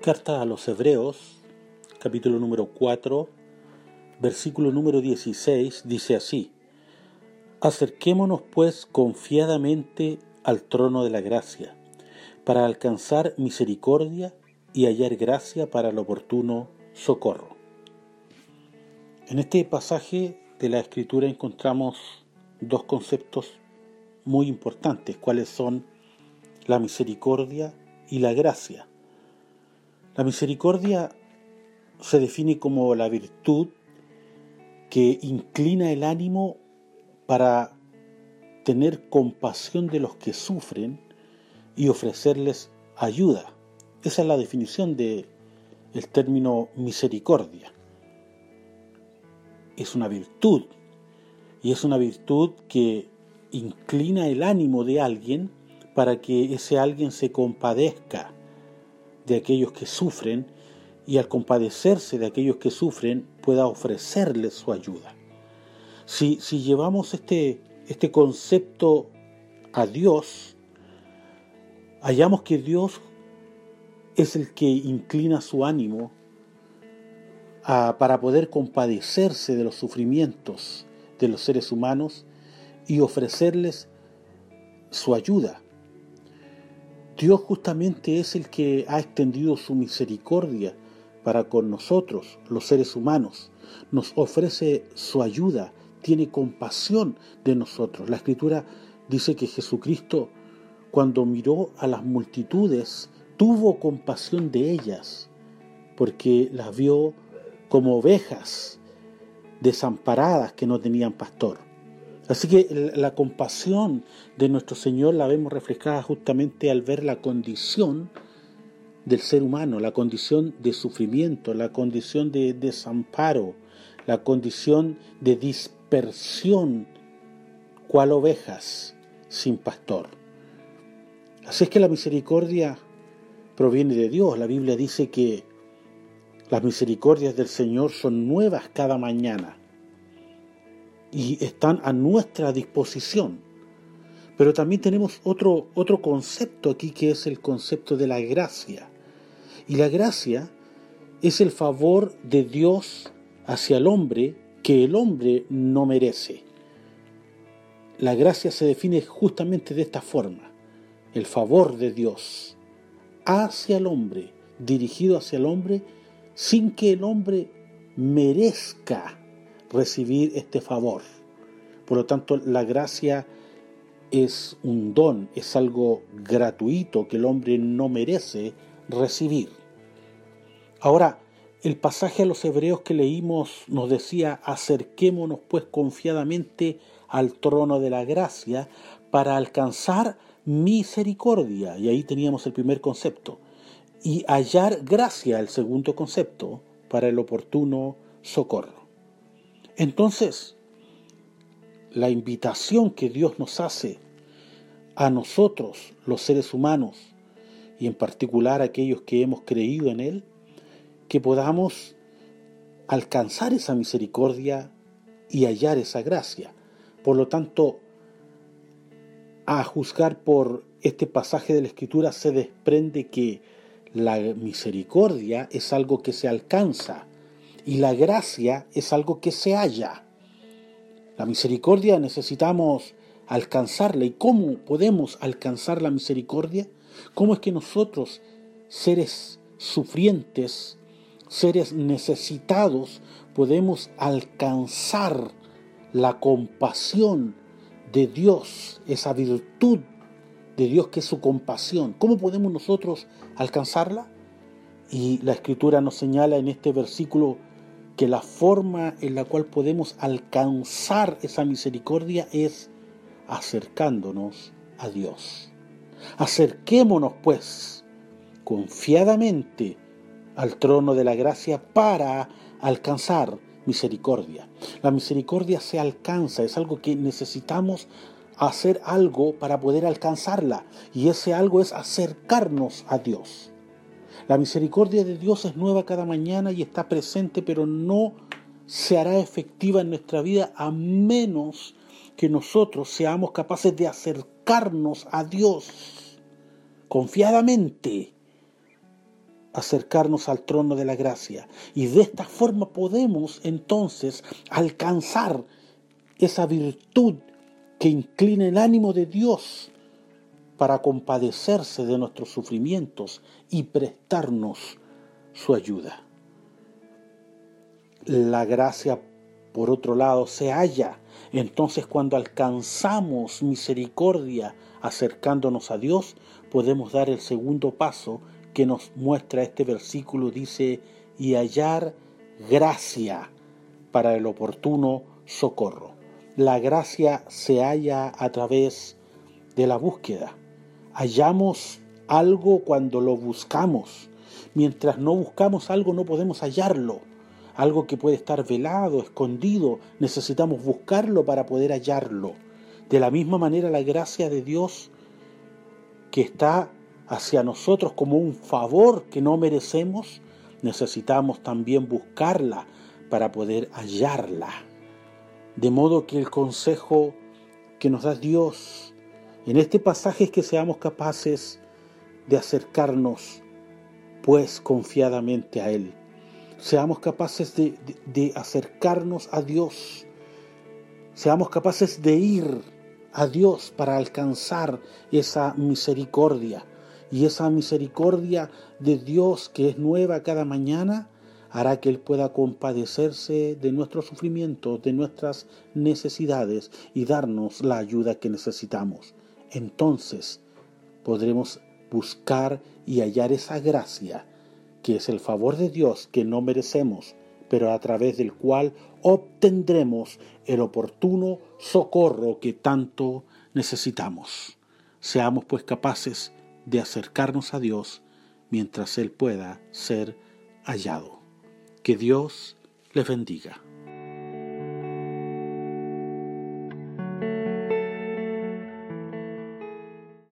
Carta a los Hebreos, capítulo número 4, versículo número 16, dice así, Acerquémonos pues confiadamente al trono de la gracia, para alcanzar misericordia y hallar gracia para el oportuno socorro. En este pasaje de la Escritura encontramos dos conceptos muy importantes, cuáles son la misericordia y la gracia. La misericordia se define como la virtud que inclina el ánimo para tener compasión de los que sufren y ofrecerles ayuda. Esa es la definición del el término misericordia. Es una virtud y es una virtud que inclina el ánimo de alguien para que ese alguien se compadezca de aquellos que sufren y al compadecerse de aquellos que sufren pueda ofrecerles su ayuda. Si, si llevamos este, este concepto a Dios, hallamos que Dios es el que inclina su ánimo para poder compadecerse de los sufrimientos de los seres humanos y ofrecerles su ayuda. Dios justamente es el que ha extendido su misericordia para con nosotros, los seres humanos. Nos ofrece su ayuda, tiene compasión de nosotros. La escritura dice que Jesucristo, cuando miró a las multitudes, tuvo compasión de ellas, porque las vio como ovejas desamparadas que no tenían pastor. Así que la compasión de nuestro Señor la vemos reflejada justamente al ver la condición del ser humano, la condición de sufrimiento, la condición de desamparo, la condición de dispersión, cual ovejas sin pastor. Así es que la misericordia proviene de Dios. La Biblia dice que las misericordias del Señor son nuevas cada mañana y están a nuestra disposición. Pero también tenemos otro, otro concepto aquí que es el concepto de la gracia. Y la gracia es el favor de Dios hacia el hombre que el hombre no merece. La gracia se define justamente de esta forma. El favor de Dios hacia el hombre, dirigido hacia el hombre, sin que el hombre merezca recibir este favor. Por lo tanto, la gracia es un don, es algo gratuito que el hombre no merece recibir. Ahora, el pasaje a los hebreos que leímos nos decía, acerquémonos pues confiadamente al trono de la gracia para alcanzar misericordia. Y ahí teníamos el primer concepto. Y hallar gracia, el segundo concepto, para el oportuno socorro. Entonces, la invitación que Dios nos hace a nosotros, los seres humanos, y en particular a aquellos que hemos creído en Él, que podamos alcanzar esa misericordia y hallar esa gracia. Por lo tanto, a juzgar por este pasaje de la Escritura se desprende que la misericordia es algo que se alcanza, y la gracia es algo que se halla. La misericordia necesitamos alcanzarla. ¿Y cómo podemos alcanzar la misericordia? ¿Cómo es que nosotros, seres sufrientes, seres necesitados, podemos alcanzar la compasión de Dios, esa virtud de Dios que es su compasión? ¿Cómo podemos nosotros alcanzarla? Y la escritura nos señala en este versículo que la forma en la cual podemos alcanzar esa misericordia es acercándonos a Dios. Acerquémonos pues confiadamente al trono de la gracia para alcanzar misericordia. La misericordia se alcanza, es algo que necesitamos hacer algo para poder alcanzarla y ese algo es acercarnos a Dios. La misericordia de Dios es nueva cada mañana y está presente, pero no se hará efectiva en nuestra vida a menos que nosotros seamos capaces de acercarnos a Dios confiadamente acercarnos al trono de la gracia. Y de esta forma podemos entonces alcanzar esa virtud que inclina el ánimo de Dios para compadecerse de nuestros sufrimientos y prestarnos su ayuda. La gracia, por otro lado, se halla entonces cuando alcanzamos misericordia acercándonos a Dios, podemos dar el segundo paso que nos muestra este versículo, dice, y hallar gracia para el oportuno socorro. La gracia se halla a través de la búsqueda. Hallamos algo cuando lo buscamos. Mientras no buscamos algo no podemos hallarlo. Algo que puede estar velado, escondido, necesitamos buscarlo para poder hallarlo. De la misma manera la gracia de Dios que está hacia nosotros como un favor que no merecemos, necesitamos también buscarla para poder hallarla. De modo que el consejo que nos da Dios en este pasaje es que seamos capaces de acercarnos pues confiadamente a Él. Seamos capaces de, acercarnos a Dios. Seamos capaces de ir a Dios para alcanzar esa misericordia. Y esa misericordia de Dios que es nueva cada mañana hará que Él pueda compadecerse de nuestros sufrimientos, de nuestras necesidades y darnos la ayuda que necesitamos. Entonces podremos buscar y hallar esa gracia que es el favor de Dios que no merecemos, pero a través del cual obtendremos el oportuno socorro que tanto necesitamos. Seamos pues capaces de acercarnos a Dios mientras Él pueda ser hallado. Que Dios les bendiga.